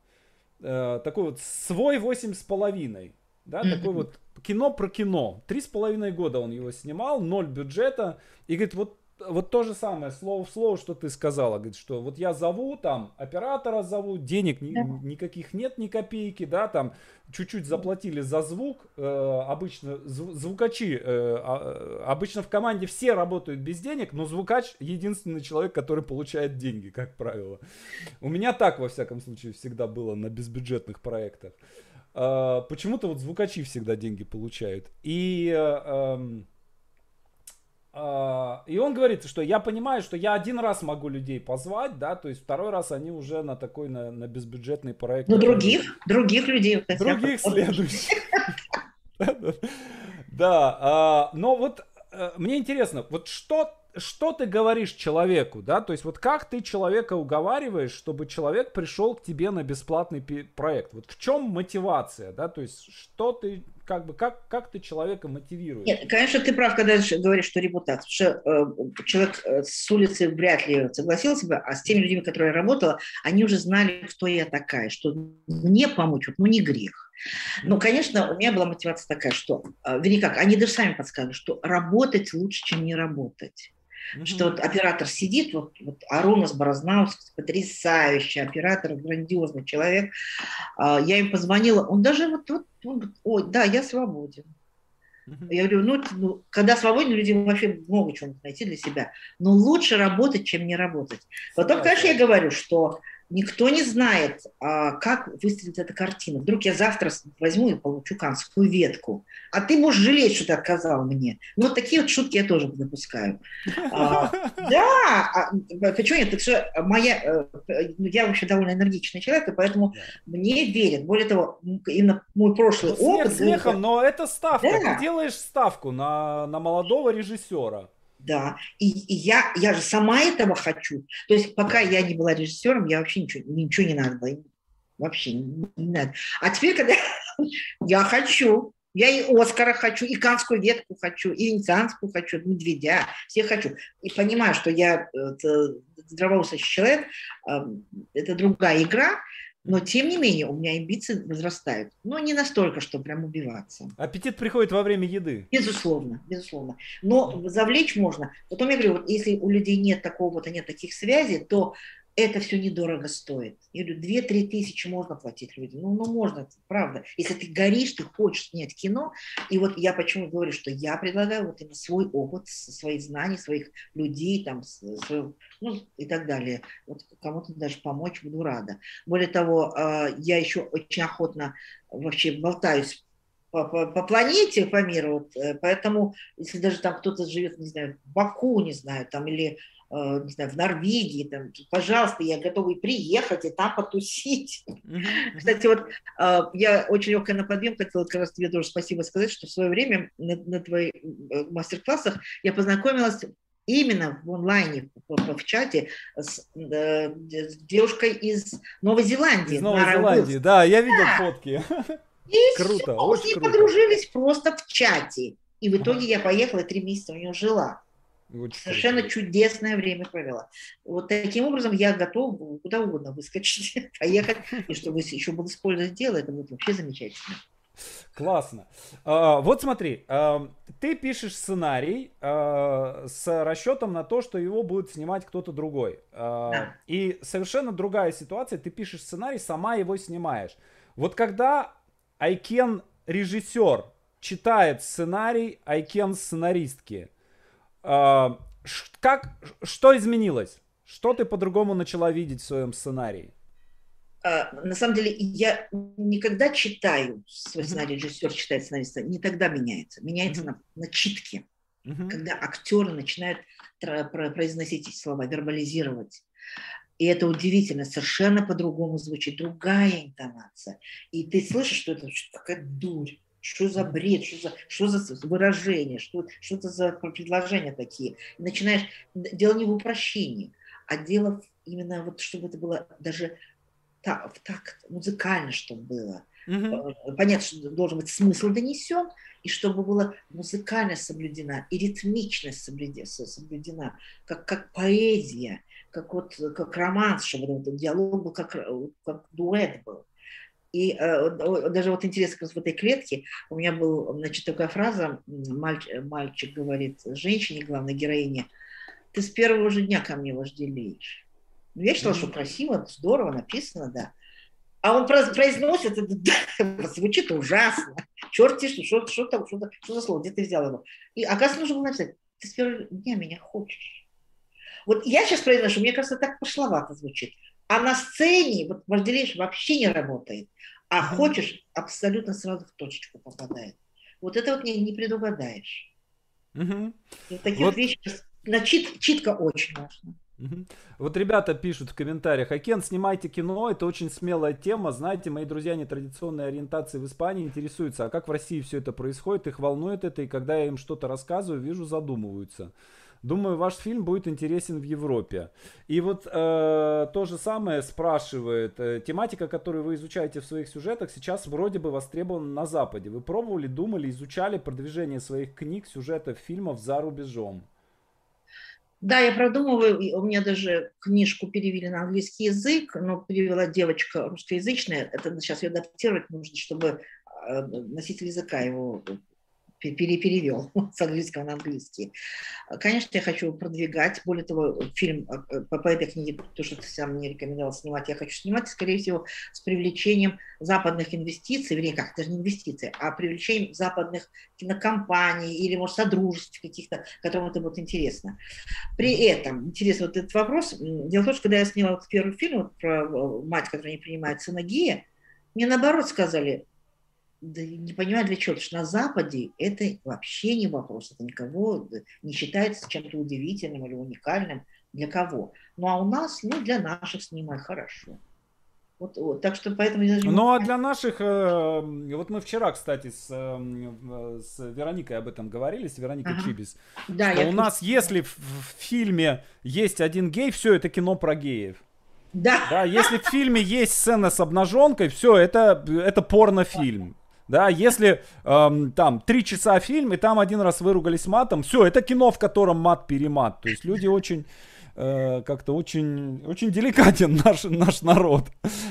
Э, такой вот свой восемь с половиной. Да, такой вот кино про кино. Три с половиной года он его снимал, ноль бюджета. И говорит, вот вот то же самое, слово в слово, что ты сказала, говорит, что вот я зову там, оператора зову, денег ни, никаких нет, ни копейки, да, там чуть-чуть заплатили за звук, э, обычно зв, звукачи, э, э, обычно в команде все работают без денег, но звукач единственный человек, который получает деньги, как правило. У меня так, во всяком случае, всегда было на безбюджетных проектах. Э, почему-то вот звукачи всегда деньги получают. И... Э, э, а, и он говорит, что я понимаю, что я один раз могу людей позвать, да, то есть второй раз они уже на такой, на, на безбюджетный проект. Ну, других, других людей. Других следующих. (laughs) Да, а, но вот э, мне интересно, вот что что ты говоришь человеку, да, то есть вот как ты человека уговариваешь, чтобы человек пришел к тебе на бесплатный проект, вот в чем мотивация, да, то есть что ты как бы как, как ты человека мотивируешь? Нет, конечно, ты прав, когда говоришь, что репутация. Потому что э, человек э, с улицы вряд ли согласился бы, а с теми людьми, которые я работала, они уже знали, кто я такая, что мне помочь, ну не грех. Но, конечно, у меня была мотивация такая, что, э, вернее как, они даже сами подсказывали, что работать лучше, чем не работать. Mm-hmm. Что вот оператор сидит, вот, вот Аронас Борознаускас, потрясающий оператор, грандиозный человек. А, я им позвонила, он даже вот, вот он говорит, ой, да, я свободен. Я говорю, ну, ну, когда свободен, люди вообще много чего найти для себя. Но лучше работать, чем не работать. Потом, конечно, я говорю, что Никто не знает, а, как выстрелит эта картина. Вдруг я завтра возьму и получу канскую ветку. А ты можешь жалеть, что ты отказал мне. Ну, вот такие вот шутки я тоже допускаю. А, (laughs) да, а, почему нет? Так что моя, э, ну, я вообще довольно энергичный человек, и поэтому мне верят. Более того, именно мой прошлый опыт... Смехом, но это ставка. Ты делаешь ставку на молодого режиссера. Да, и, и я, я же сама этого хочу. То есть пока я не была режиссером, я вообще ничего, ничего не надо было. Вообще не, не надо. А теперь, когда (laughs) я хочу, я и Оскара хочу, и Канскую ветку хочу, и Венецианскую хочу, Медведя, всех хочу. И понимаю, что я здравоусущий человек, это другая игра, но, тем не менее, у меня амбиции возрастают. Но не настолько, что прям убиваться. Аппетит приходит во время еды. Безусловно, безусловно. Но завлечь можно. Потом я говорю, вот если у людей нет такого, вот нет таких связей, то это все недорого стоит. Я говорю, 2-3 тысячи можно платить людям. Ну, ну, можно, правда. Если ты горишь, ты хочешь снять кино. И вот я почему говорю, что я предлагаю вот именно свой опыт, свои знания, своих людей, там, свой, ну, и так далее. Вот кому-то даже помочь буду рада. Более того, а, я еще очень охотно вообще болтаюсь по, по, по планете, по миру. Вот, э, поэтому, если даже там кто-то живет, не знаю, в Баку, не знаю, там, или Э, не знаю, в Норвегии, там, пожалуйста, я готова и приехать, и там потусить. Mm-hmm. Кстати, вот э, я очень легкая на подъем, хотела как раз тебе тоже спасибо сказать, что в свое время на, на твоих э, мастер-классах я познакомилась именно в онлайне, в, в чате с, э, с девушкой из Новой Зеландии. Из Новой Зеландии, да, я видел да. фотки. (laughs) И круто, все, очень круто. подружились просто в чате. И в итоге я поехала, три месяца у нее жила. Очень Совершенно круто. чудесное время провела. Вот таким образом я готова куда угодно выскочить, (laughs) поехать, и чтобы еще было использовать дело, это будет вообще замечательно. Классно. А, вот смотри, а, ты пишешь сценарий а, с расчетом на то, что его будет снимать кто-то другой. Да. И совершенно другая ситуация, ты пишешь сценарий, сама его снимаешь. Вот когда Айкен режиссер читает сценарий Айкен сценаристки, как, что изменилось? Что ты по-другому начала видеть в своем сценарии? А, на самом деле я никогда читаю свой сценарий, режиссер читает сценариста, не тогда меняется. Меняется на, на читке, когда актеры начинают произносить эти слова, вербализировать. И это удивительно, совершенно по-другому звучит, другая интонация. И ты слышишь, что это какая дурь, что за бред, что за, что за выражение, что, что это за предложения такие. И начинаешь, дело не в упрощении, а дело именно вот, чтобы это было даже так, так музыкально, чтобы было. Угу. Понятно, что должен быть смысл донесен, и чтобы была музыкальность соблюдена, и ритмичность соблюдена, как, как поэзия, как, вот, как романс, чтобы этот диалог был как, как дуэт был. И э, даже вот интересно, как в этой клетке у меня была, значит, такая фраза, мальчик, мальчик говорит женщине, главной героине, ты с первого же дня ко мне вожделеешь. Ну, я считала, что красиво, здорово написано, да. А он произносит, это (laughs) звучит ужасно. Черт что, что, что, там, что, что за слово, где ты взял его? И оказывается, нужно было написать, ты с первого дня меня хочешь. Вот я сейчас произношу, мне кажется, так пошловато звучит. А на сцене вот вожделеешь вообще не работает. А хочешь, абсолютно сразу в точечку попадает. Вот это вот не, не предугадаешь. Угу. И таких вот... вещей, чит, читка очень важна. Вот ребята пишут в комментариях, Акен, снимайте кино, это очень смелая тема, знаете, мои друзья нетрадиционной ориентации в Испании интересуются, а как в России все это происходит, их волнует это, и когда я им что-то рассказываю, вижу, задумываются. Думаю, ваш фильм будет интересен в Европе. И вот э, то же самое спрашивает. Э, тематика, которую вы изучаете в своих сюжетах, сейчас вроде бы востребована на Западе. Вы пробовали, думали, изучали продвижение своих книг, сюжетов, фильмов за рубежом? Да, я продумываю, у меня даже книжку перевели на английский язык, но перевела девочка русскоязычная, это сейчас ее адаптировать нужно, чтобы э, носитель языка его перевел (laughs) с английского на английский. Конечно, я хочу продвигать. Более того, фильм э, по, по этой книге, то, что ты сам мне рекомендовал снимать, я хочу снимать, скорее всего, с привлечением западных инвестиций, вернее, как, даже не инвестиций, а привлечением западных кинокомпаний или, может, содружеств каких-то, которым это будет интересно. При этом, интересно вот этот вопрос, дело в том, что когда я сняла вот первый фильм вот, про э, мать, которая не принимает сына гея, мне наоборот сказали, да не понимаю для чего, потому что на Западе это вообще не вопрос, это никого не считается чем-то удивительным или уникальным для кого. Ну а у нас, ну для наших снимай хорошо. Вот, вот, так что поэтому даже Ну а для наших, э, вот мы вчера, кстати, с, э, с Вероникой об этом говорили, с Вероникой ага. Чибис, да, что у нас, если в, в фильме есть один гей, все это кино про геев. Да. Да, если в фильме есть сцена с обнаженкой, все, это, это порнофильм. Да, если эм, там три часа фильм, и там один раз выругались матом, все, это кино, в котором мат-перемат. То есть люди очень э, как-то очень, очень деликатен (laughs) наш, наш народ.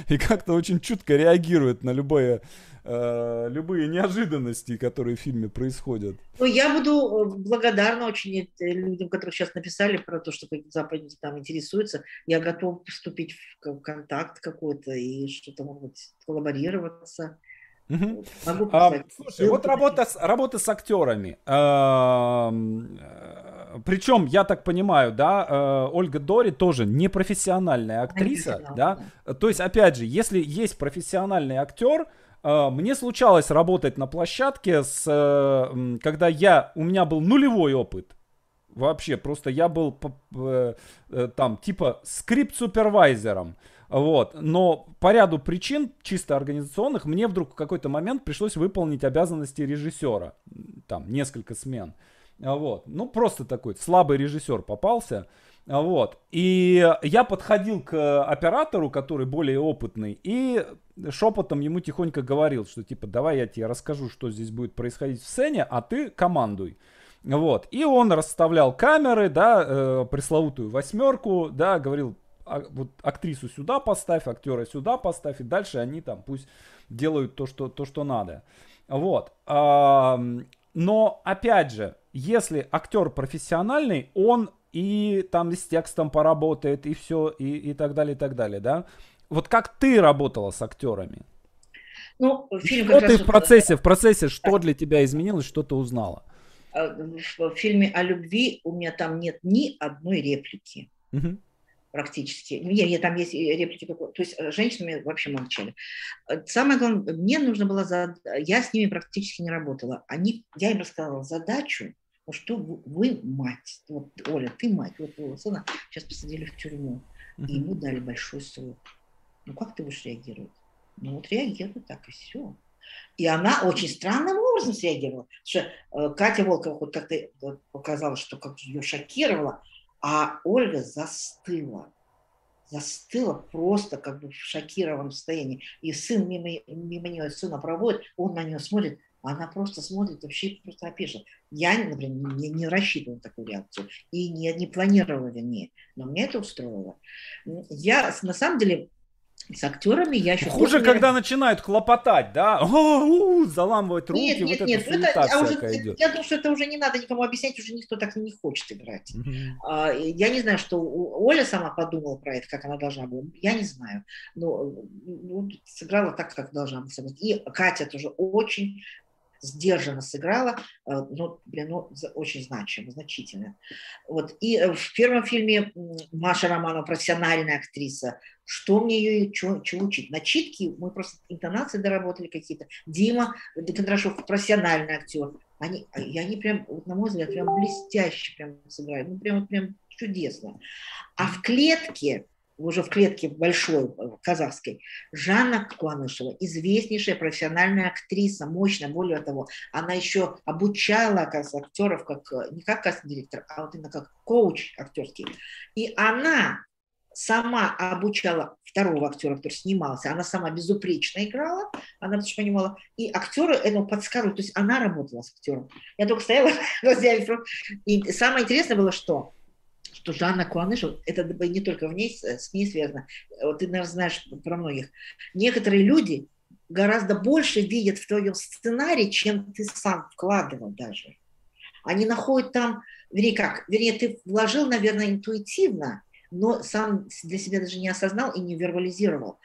И как-то очень чутко реагирует на любое, э, любые неожиданности, которые в фильме происходят. Ну, я буду э, благодарна очень людям, которые сейчас написали про то, что Запад там интересуется. Я готов вступить в контакт какой-то и что-то, может быть, коллаборироваться. Угу. А, слушай, вот работа с, работа с актерами. А, причем, я так понимаю, да, э, Ольга Дори тоже непрофессиональная актриса, да? То есть, опять же, если есть профессиональный актер, э, мне случалось работать на площадке, с, э, когда я, у меня был нулевой опыт. Вообще, просто я был там типа скрипт-супервайзером. Вот. Но по ряду причин, чисто организационных, мне вдруг в какой-то момент пришлось выполнить обязанности режиссера. Там несколько смен. Вот. Ну, просто такой слабый режиссер попался. Вот. И я подходил к оператору, который более опытный, и шепотом ему тихонько говорил, что типа, давай я тебе расскажу, что здесь будет происходить в сцене, а ты командуй. Вот. И он расставлял камеры, да, э, пресловутую восьмерку, да, говорил, а, вот актрису сюда поставь, актера сюда поставь, и дальше они там пусть делают то, что, то, что надо. Вот. Но, опять же, если актер профессиональный, он и там с текстом поработает, и все, и, и так далее, и так далее, да? Вот как ты работала с актерами? Ну, фильм что ты в процессе, в процессе, что для тебя изменилось, что ты узнала? А, в фильме о любви у меня там нет ни одной реплики. Угу. Практически. Нет, нет, там есть реплики. То есть э, женщинами вообще молчали. Э, самое главное, мне нужно было... За... Я с ними практически не работала. Они... Я им рассказала задачу, что вы мать, вот, Оля, ты мать, вот твоего сына сейчас посадили в тюрьму, и ему дали большой срок. Ну как ты будешь реагировать? Ну вот реагируй так и все. И она очень странным образом среагировала. Что э, Катя Волкова вот как-то показала, что как ее шокировало, а Ольга застыла. Застыла просто как бы в шокированном состоянии. И сын мимо, мимо нее, сына проводит, он на нее смотрит, она просто смотрит, вообще просто опешила. Я, например, не, не рассчитывала такую реакцию и не, не планировала, вернее, но мне это устроило. Я, на самом деле, с актерами я еще... Хуже, когда не... начинают хлопотать, да? (laughs) О, заламывать руки, нет, нет, вот нет, это, это а уже, идет. Я думаю, что это уже не надо никому объяснять, уже никто так не хочет играть. Mm-hmm. Я не знаю, что Оля сама подумала про это, как она должна была. Я не знаю. Но ну, сыграла так, как должна была. И Катя тоже очень сдержанно сыграла, э, но, блин, ну, очень значимо, значительно. Вот. И э, в первом фильме Маша Романова профессиональная актриса. Что мне ее чего, чего учить? Начитки, мы просто интонации доработали какие-то. Дима Кондрашов профессиональный актер. Они, и они прям, вот, на мой взгляд, прям блестяще прям сыграли. Ну, прям, прям чудесно. А в клетке уже в клетке большой э, казахской, Жанна Куанышева, известнейшая профессиональная актриса, мощная, более того, она еще обучала актеров, как, э, не как кастинг-директор, а вот именно как коуч актерский. И она сама обучала второго актера, который снимался, она сама безупречно играла, она потому что понимала, и актеры этому подсказывают, то есть она работала с актером. Я только стояла, (laughs) и самое интересное было, что что Жанна Куанышева, это не только в ней, с ней связано, вот ты, наверное, знаешь про многих, некоторые люди гораздо больше видят в твоем сценарии, чем ты сам вкладывал даже. Они находят там, вернее как, вернее ты вложил, наверное, интуитивно, но сам для себя даже не осознал и не вербализировал.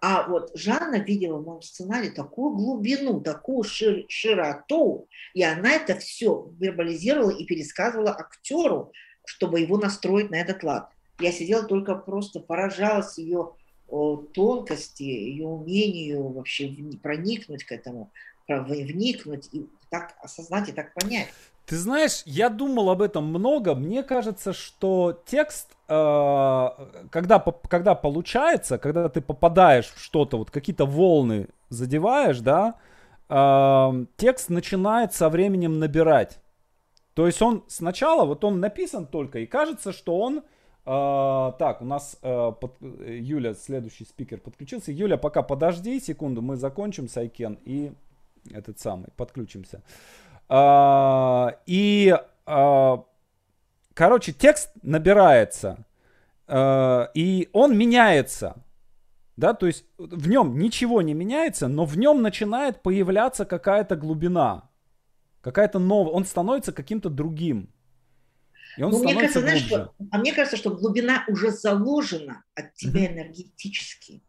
А вот Жанна видела в моем сценарии такую глубину, такую шир, широту, и она это все вербализировала и пересказывала актеру, чтобы его настроить на этот лад. Я сидела только просто поражалась ее тонкости, ее умению вообще проникнуть к этому, вникнуть и так осознать и так понять. Ты знаешь, я думал об этом много. Мне кажется, что текст, э, когда, когда получается, когда ты попадаешь в что-то, вот какие-то волны задеваешь, да, э, текст начинает со временем набирать. То есть он сначала, вот он написан только, и кажется, что он... Э, так, у нас э, под, Юля, следующий спикер, подключился. Юля, пока подожди секунду, мы закончим Сайкен и этот самый, подключимся. И, э, короче, текст набирается, э, и он меняется. Да, то есть в нем ничего не меняется, но в нем начинает появляться какая-то глубина. Какая-то новая. Он становится каким-то другим. И он ну, мне кажется, знаешь, что, а мне кажется, что глубина уже заложена от тебя mm-hmm. энергетически,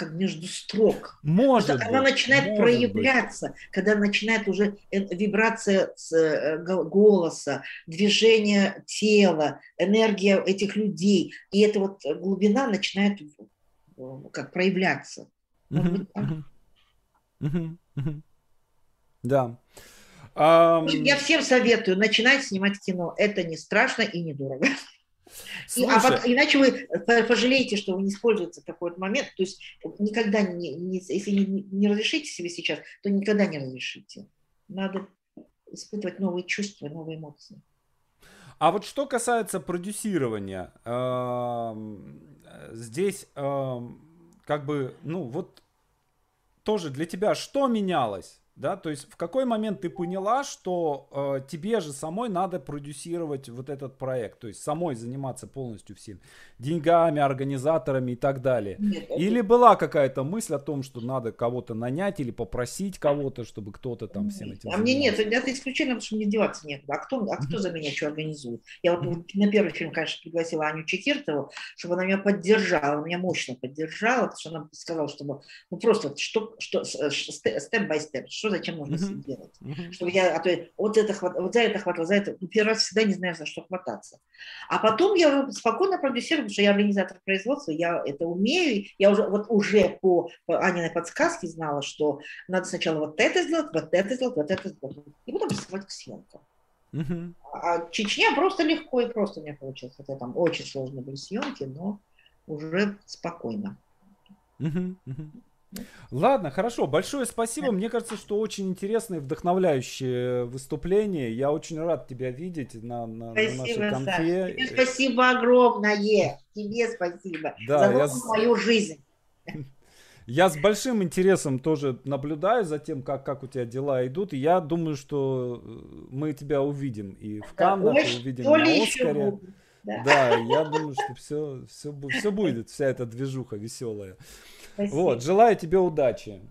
как между строк. Может быть, она начинает может проявляться, быть. когда начинает уже вибрация с э, голоса, движение тела, энергия этих людей. И эта вот глубина начинает как проявляться. Да. Я всем советую начинать снимать кино. Это не страшно и не дорого. И, а вот, иначе вы пожалеете, что вы не используете такой вот момент. То есть никогда не, не если не, не разрешите себе сейчас, то никогда не разрешите. Надо испытывать новые чувства, новые эмоции. А вот что касается продюсирования, здесь как бы, ну вот тоже для тебя что менялось? Да, то есть в какой момент ты поняла, что э, тебе же самой надо продюсировать вот этот проект, то есть самой заниматься полностью всем деньгами, организаторами и так далее? Нет, или это... была какая-то мысль о том, что надо кого-то нанять или попросить кого-то, чтобы кто-то там всем этим А мне нет, это исключительно, потому что мне деваться некуда. А кто, а кто за меня что организует? Я вот на первый фильм, конечно, пригласила Аню Чекиртову, чтобы она меня поддержала, меня мощно поддержала, потому что она сказала, чтобы ну просто что, что степ-бай-степ, что зачем нужно uh-huh. делать. Uh-huh. Чтобы я, а то вот, это, вот за это хватало, за это. Ну, первый раз всегда не знаю, за что хвататься. А потом я спокойно продюсирую, потому что я организатор производства, я это умею. Я уже, вот уже по, по Аниной подсказке знала, что надо сначала вот это сделать, вот это сделать, вот это сделать. И потом приступать к съемкам. Uh-huh. А Чечня просто легко и просто у меня получилось. Хотя там очень сложные были съемки, но уже спокойно. Uh-huh. Uh-huh. Ладно, хорошо. Большое спасибо. Мне кажется, что очень интересное, вдохновляющее выступление. Я очень рад тебя видеть на, на, спасибо, на нашей конфе. Тебе спасибо огромное. Тебе спасибо да, за я... мою жизнь. (laughs) Я с большим интересом тоже наблюдаю за тем, как, как у тебя дела идут. И я думаю, что э, мы тебя увидим и в Каннах, да, и увидим на Оскаре. Да. да, я думаю, что все, все, все будет, вся эта движуха веселая. Спасибо. Вот, желаю тебе удачи.